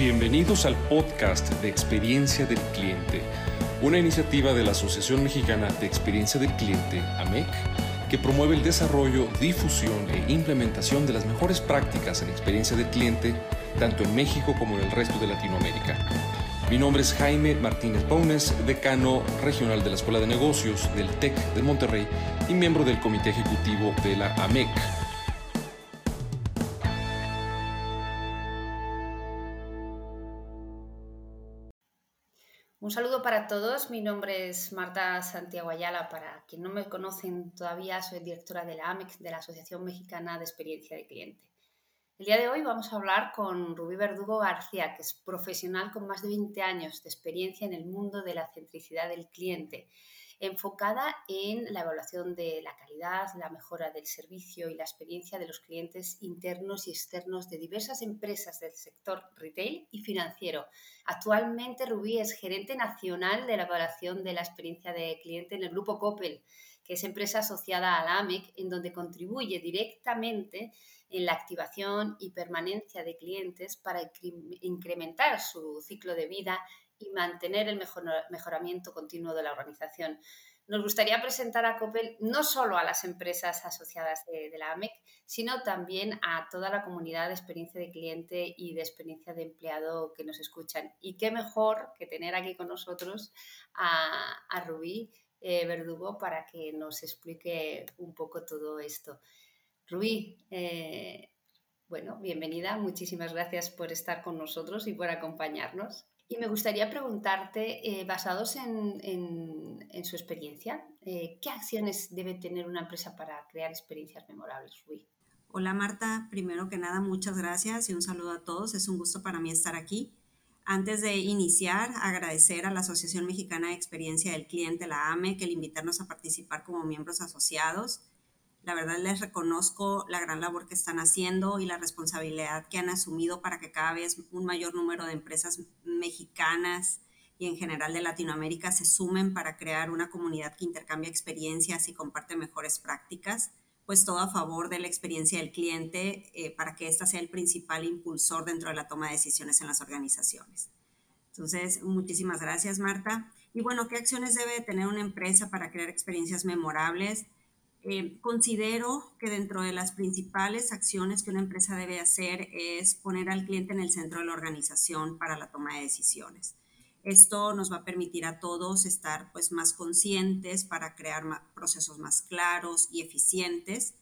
Bienvenidos al podcast de Experiencia del Cliente, una iniciativa de la Asociación Mexicana de Experiencia del Cliente, AMEC, que promueve el desarrollo, difusión e implementación de las mejores prácticas en experiencia del cliente, tanto en México como en el resto de Latinoamérica. Mi nombre es Jaime Martínez Paunes, decano regional de la Escuela de Negocios del TEC de Monterrey y miembro del Comité Ejecutivo de la AMEC. Un saludo para todos. Mi nombre es Marta Santiago Ayala. Para quien no me conocen todavía, soy directora de la AMEC, de la Asociación Mexicana de Experiencia de Cliente. El día de hoy vamos a hablar con Rubí Verdugo García, que es profesional con más de 20 años de experiencia en el mundo de la centricidad del cliente, enfocada en la evaluación de la calidad, la mejora del servicio y la experiencia de los clientes internos y externos de diversas empresas del sector retail y financiero. Actualmente Rubí es gerente nacional de la evaluación de la experiencia de cliente en el grupo Coppel, que es empresa asociada a la AMEC, en donde contribuye directamente en la activación y permanencia de clientes para incrementar su ciclo de vida y mantener el mejoramiento continuo de la organización. Nos gustaría presentar a Coppel no solo a las empresas asociadas de, la AMEC, sino también a toda la comunidad de experiencia de cliente y de experiencia de empleado que nos escuchan. Y qué mejor que tener aquí con nosotros a, Rubí eh, Verdugo para que nos explique un poco todo esto. Rubí, eh, bueno, bienvenida, muchísimas gracias por estar con nosotros y por acompañarnos. Y me gustaría preguntarte, eh, basados en, su experiencia, eh, ¿qué acciones debe tener una empresa para crear experiencias memorables, Rubí? Hola Marta, primero que nada muchas gracias y un saludo a todos. Es un gusto para mí estar aquí. Antes de iniciar, agradecer a la Asociación Mexicana de Experiencia del Cliente, la AME, que el invitarnos a participar como miembros asociados. La verdad les reconozco la gran labor que están haciendo y la responsabilidad que han asumido para que cada vez un mayor número de empresas mexicanas y en general de Latinoamérica se sumen para crear una comunidad que intercambia experiencias y comparte mejores prácticas, pues todo a favor de la experiencia del cliente eh, para que ésta sea el principal impulsor dentro de la toma de decisiones en las organizaciones. Entonces, muchísimas gracias, Marta. Y bueno, ¿qué acciones debe tener una empresa para crear experiencias memorables? Eh, considero que dentro de las principales acciones que una empresa debe hacer es poner al cliente en el centro de la organización para la toma de decisiones. Esto nos va a permitir a todos estar pues, más conscientes para crear procesos más claros y eficientes.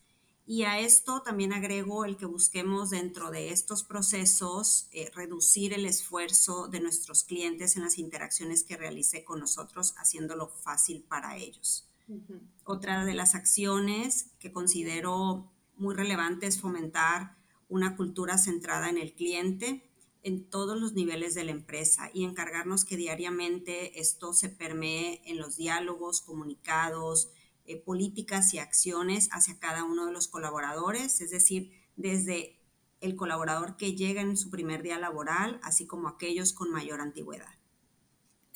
Y a esto también agrego el que busquemos dentro de estos procesos eh, reducir el esfuerzo de nuestros clientes en las interacciones que realice con nosotros, haciéndolo fácil para ellos. Otra de las acciones que considero muy relevante es fomentar una cultura centrada en el cliente en todos los niveles de la empresa y encargarnos que diariamente esto se permee en los diálogos, comunicados, eh, políticas y acciones hacia cada uno de los colaboradores, es decir, desde el colaborador que llega en su primer día laboral, así como aquellos con mayor antigüedad.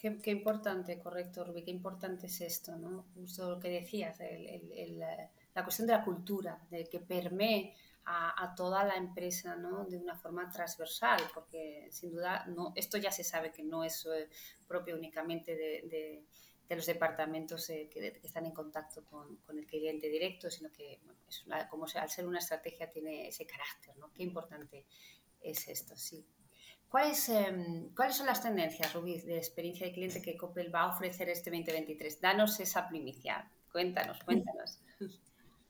Qué, importante, correcto, Rubí, qué importante es esto, ¿no? Justo lo que decías, la cuestión de la cultura, de que permee a, toda la empresa, ¿no? De una forma transversal, porque sin duda no, esto ya se sabe que no es eh, propio únicamente de, los departamentos eh, que, están en contacto con, el cliente directo, sino que es como al ser una estrategia tiene ese carácter, ¿no? Qué importante es esto, sí. ¿Cuáles, em, ¿Cuáles son las tendencias, Rubí, de experiencia de cliente que Coppel va a ofrecer este 2023? Danos esa primicia. Cuéntanos, cuéntanos.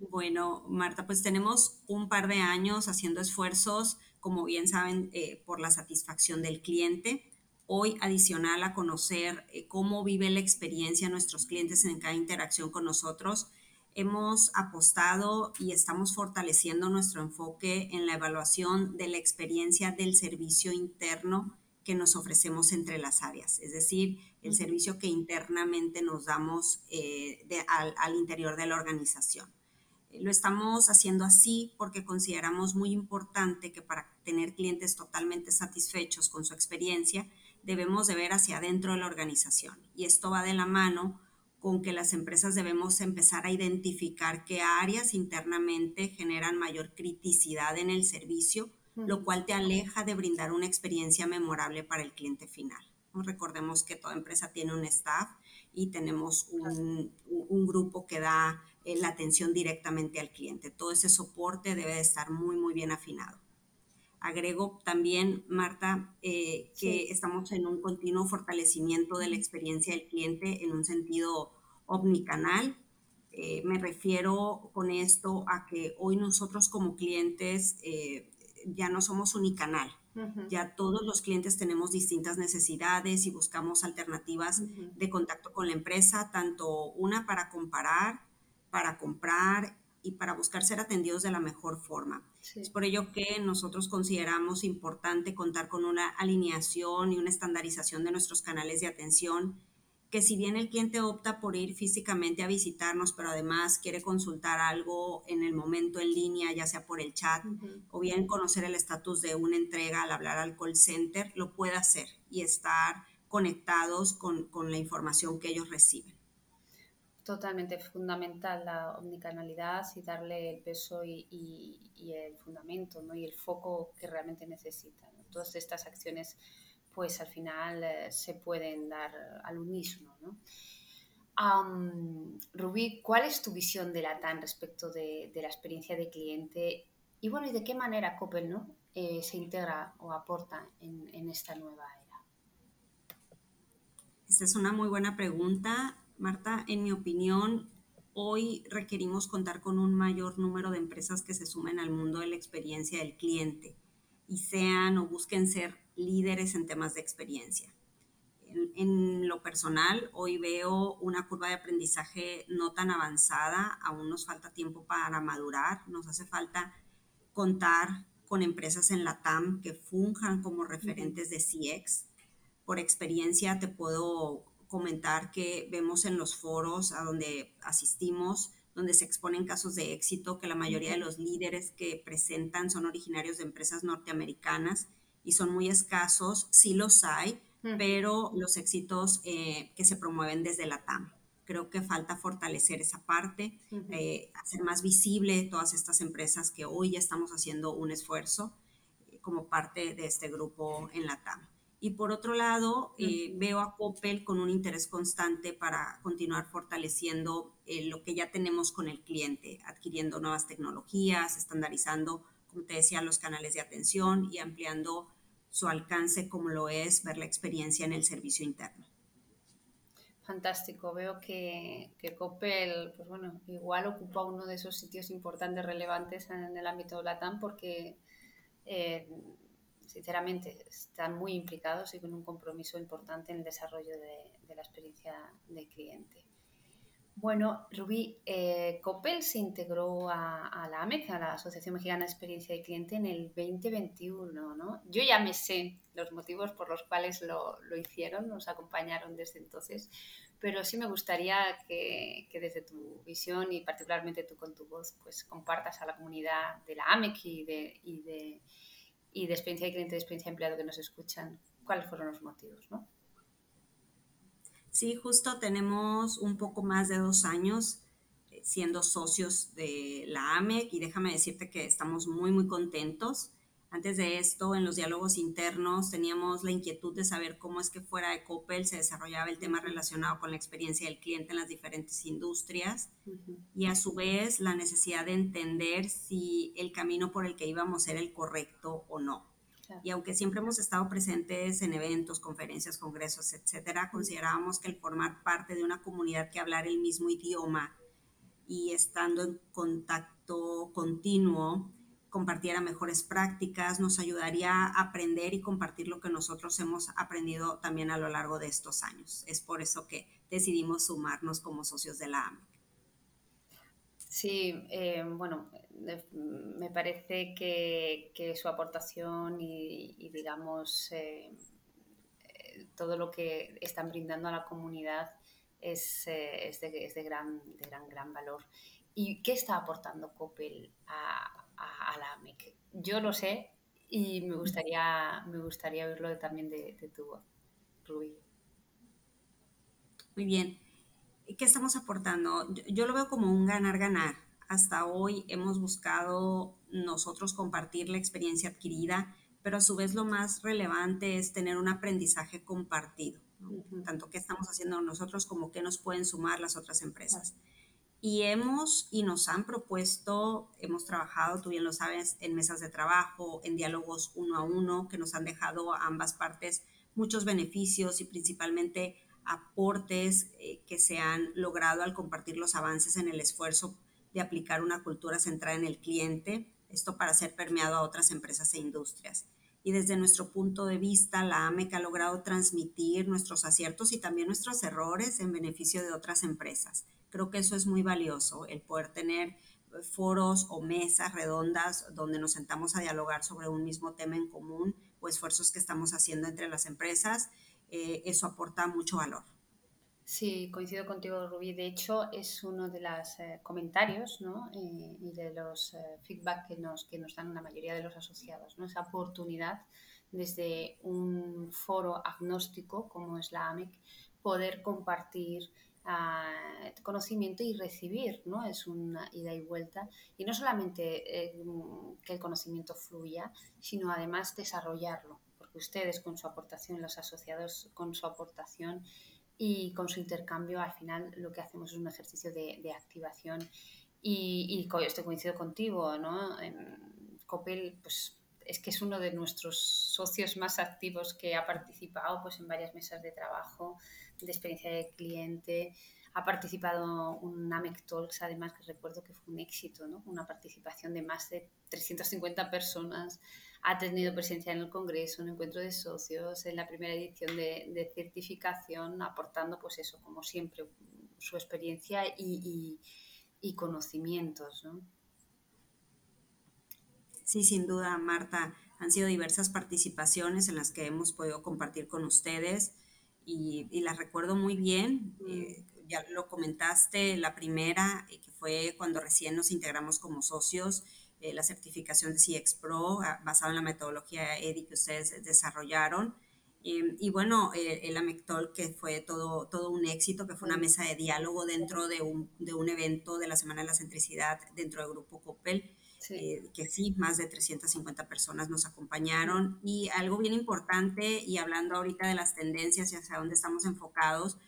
Bueno, Marta, pues tenemos un par de años haciendo esfuerzos, como bien saben, eh, por la satisfacción del cliente. Hoy, adicional a conocer eh, cómo vive la experiencia nuestros clientes en cada interacción con nosotros, hemos apostado y estamos fortaleciendo nuestro enfoque en la evaluación de la experiencia del servicio interno que nos ofrecemos entre las áreas, es decir, el servicio que internamente nos damos eh, al, interior de la organización. Lo estamos haciendo así porque consideramos muy importante que para tener clientes totalmente satisfechos con su experiencia, debemos de ver hacia adentro de la organización. Y esto va de la mano con que las empresas debemos empezar a identificar qué áreas internamente generan mayor criticidad en el servicio lo cual te aleja de brindar una experiencia memorable para el cliente final. Recordemos que toda empresa tiene un staff y tenemos un, grupo que da eh, la atención directamente al cliente. Todo ese soporte debe de estar muy, muy bien afinado. Agrego también, Marta, eh, que estamos en un continuo fortalecimiento de la experiencia del cliente en un sentido omnicanal. Eh, me refiero con esto a que hoy nosotros como clientes ya no somos unicanal. Ya todos los clientes tenemos distintas necesidades y buscamos alternativas de contacto con la empresa, tanto una para comparar, para comprar y para buscar ser atendidos de la mejor forma. Es por ello que nosotros consideramos importante contar con una alineación y una estandarización de nuestros canales de atención que si bien el cliente opta por ir físicamente a visitarnos, pero además quiere consultar algo en el momento en línea, ya sea por el chat, o bien conocer el estatus de una entrega al hablar al call center, lo puede hacer y estar conectados con, con la información que ellos reciben. Totalmente fundamental la omnicanalidad y darle el peso y, el fundamento y el foco que realmente necesitan. Todas estas acciones pues al final eh, se pueden dar al unísono. ¿no? Rubí, ¿cuál es tu visión de la TAN respecto de, la experiencia de cliente? Y bueno, ¿y de qué manera Coppel ¿no? Eh, se integra o aporta en, esta nueva era? Esta es una muy buena pregunta, Marta. En mi opinión, hoy requerimos contar con un mayor número de empresas que se sumen al mundo de la experiencia del cliente y sean o busquen ser líderes en temas de experiencia. En, lo personal, hoy veo una curva de aprendizaje no tan avanzada, aún nos falta tiempo para madurar, nos hace falta contar con empresas en la TAM que funjan como referentes de CX. Por experiencia te puedo comentar que vemos en los foros a donde asistimos, donde se exponen casos de éxito, que la mayoría de los líderes que presentan son originarios de empresas norteamericanas y son muy escasos, sí los hay, pero los éxitos eh, que se promueven desde la TAM. Creo que falta fortalecer esa parte, eh, hacer más visible todas estas empresas que hoy ya estamos haciendo un esfuerzo eh, como parte de este grupo en la TAM. Y por otro lado, veo a Coppel con un interés constante para continuar fortaleciendo lo que ya tenemos con el cliente, adquiriendo nuevas tecnologías, estandarizando como te decía, los canales de atención y ampliando su alcance como lo es ver la experiencia en el servicio interno. Fantástico, veo que, que Coppel, pues bueno, igual ocupa uno de esos sitios importantes, relevantes en el ámbito de LATAM porque, eh, sinceramente, están muy implicados y con un compromiso importante en el desarrollo de, de la experiencia de cliente. Bueno, Rubí, eh, Coppel se integró a, la AMEC, a la Asociación Mexicana de Experiencia de Cliente, en el 2021, ¿no? Yo ya me sé los motivos por los cuales lo, hicieron, nos acompañaron desde entonces, pero sí me gustaría que, desde tu visión y particularmente tú con tu voz, pues compartas a la comunidad de la AMEC y de, y de, y de experiencia de cliente de experiencia de empleado que nos escuchan, cuáles fueron los motivos, ¿no? Sí, justo tenemos un poco más de dos años eh, siendo socios de la AMEC y déjame decirte que estamos muy, muy contentos. Antes de esto, en los diálogos internos teníamos la inquietud de saber cómo es que fuera de Coppel se desarrollaba el tema relacionado con la experiencia del cliente en las diferentes industrias y a su vez la necesidad de entender si el camino por el que íbamos era el correcto o no. Y aunque siempre hemos estado presentes en eventos, conferencias, congresos, etcétera, considerábamos que el formar parte de una comunidad que hablar el mismo idioma y estando en contacto continuo, compartiera mejores prácticas, nos ayudaría a aprender y compartir lo que nosotros hemos aprendido también a lo largo de estos años. Es por eso que decidimos sumarnos como socios de la AMEC. Sí, eh, bueno, me parece que, su aportación y, digamos, eh, eh, todo lo que están brindando a la comunidad es, de, gran, gran, gran valor. ¿Y qué está aportando Coppel a, la AMEC? Yo lo sé y me gustaría, me gustaría oírlo también de, tu voz, Rubí. Muy bien. ¿Qué estamos aportando? Yo, lo veo como un ganar-ganar. Hasta hoy hemos buscado nosotros compartir la experiencia adquirida, pero a su vez lo más relevante es tener un aprendizaje compartido, tanto qué estamos haciendo nosotros como qué nos pueden sumar las otras empresas. Y hemos y nos han propuesto, hemos trabajado, tú bien lo sabes, en mesas de trabajo, en diálogos uno a uno, que nos han dejado a ambas partes muchos beneficios y principalmente aportes eh, que se han logrado al compartir los avances en el esfuerzo de aplicar una cultura centrada en el cliente, esto para ser permeado a otras empresas e industrias. Y desde nuestro punto de vista, la AMEC ha logrado transmitir nuestros aciertos y también nuestros errores en beneficio de otras empresas Creo que eso es muy valioso, el poder tener eh, foros o mesas redondas donde nos sentamos a dialogar sobre un mismo tema en común o esfuerzos que estamos haciendo entre las empresas. Eh, eso aporta mucho valor. Sí, coincido contigo, Rubí. De hecho, es uno de los eh, comentarios ¿no? y de los feedback que nos, que nos dan la mayoría de los asociados. ¿no? Esa oportunidad desde un foro agnóstico como es la AMEC, poder compartir conocimiento y recibir, ¿no? Es una ida y vuelta. Y no solamente eh, que el conocimiento fluya, sino además desarrollarlo, porque ustedes con su aportación, los asociados con su aportación y con su intercambio, al final lo que hacemos es un ejercicio de, activación. Y, y estoy coincido contigo, ¿no? En pues es que es uno de nuestros socios más activos que ha participado pues, en varias mesas de trabajo de experiencia de cliente. Ha participado un AMEC Talks, además, que recuerdo que fue un éxito, ¿no? una participación de más de 350 personas. Ha tenido presencia en el Congreso, un encuentro de socios, en la primera edición de, certificación, aportando, pues eso, como siempre, su experiencia y, y, conocimientos. ¿no? Sí, sin duda, Marta. Han sido diversas participaciones en las que hemos podido compartir con ustedes y, las recuerdo muy bien. Eh, ya lo comentaste, la primera, eh, que fue cuando recién nos integramos como socios, eh, la certificación de CX Pro, ah, basada en la metodología EDI que ustedes desarrollaron. y bueno, el AMECTOL, que fue todo, todo un éxito, que fue una mesa de diálogo dentro de un, de un evento de la Semana de la Centricidad dentro del Grupo COPEL eh, que sí, más de 350 personas nos acompañaron. Y algo bien importante, y hablando ahorita de las tendencias y hacia dónde estamos enfocados,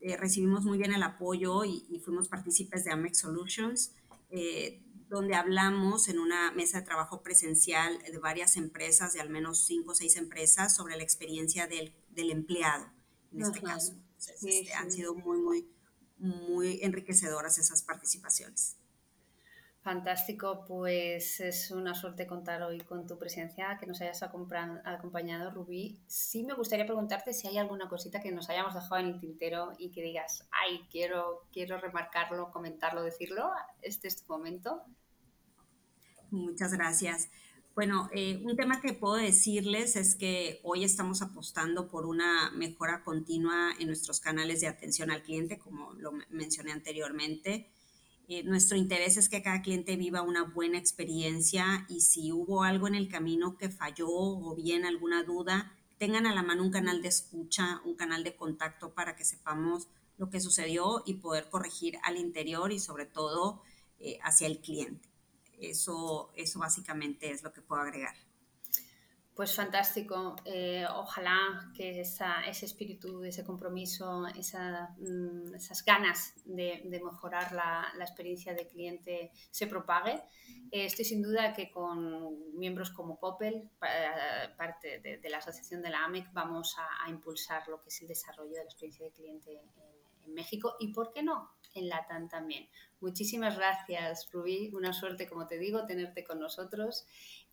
eh, recibimos muy bien el apoyo y, fuimos partícipes de Amex Solutions, eh, donde hablamos en una mesa de trabajo presencial de varias empresas, de al menos cinco o seis empresas, sobre la experiencia del, del empleado, en este caso. Este, han sido muy, muy, muy enriquecedoras esas participaciones. Fantástico, pues es una suerte contar hoy con tu presencia, que nos hayas acompañado, Rubí. Sí me gustaría preguntarte si hay alguna cosita que nos hayamos dejado en el tintero y que digas, ay, quiero, quiero remarcarlo, comentarlo, decirlo. Este es tu momento. Muchas gracias. Bueno, eh, un tema que puedo decirles es que hoy estamos apostando por una mejora continua en nuestros canales de atención al cliente, como lo mencioné anteriormente. Eh, nuestro interés es que cada cliente viva una buena experiencia y si hubo algo en el camino que falló o bien alguna duda, tengan a la mano un canal de escucha, un canal de contacto para que sepamos lo que sucedió y poder corregir al interior y sobre todo eh, hacia el cliente. Eso, eso básicamente es lo que puedo agregar. Pues fantástico. Eh, ojalá que ese espíritu, ese compromiso, mm, esas ganas de, mejorar la, experiencia de cliente se propague. Eh, estoy sin duda que con miembros como Coppel, parte de, la asociación de la AMEC, vamos a, impulsar lo que es el desarrollo de la experiencia de cliente en, en México y, ¿por qué no?, en Latam también. Muchísimas gracias, Rubí. Una suerte, como te digo, tenerte con nosotros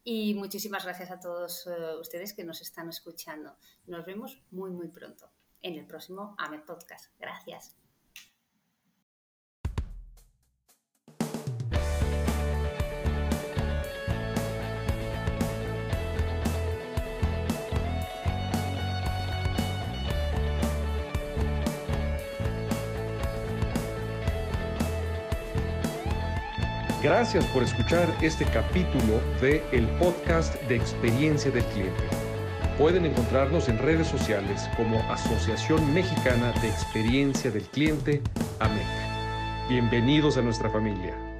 y muchísimas gracias a todos eh, ustedes que nos están escuchando. Nos vemos muy, muy pronto en el próximo AMED Podcast. Gracias. Gracias por escuchar este capítulo de el podcast de experiencia del cliente. Pueden encontrarnos en redes sociales como Asociación Mexicana de Experiencia del Cliente, AMEC. Bienvenidos a nuestra familia.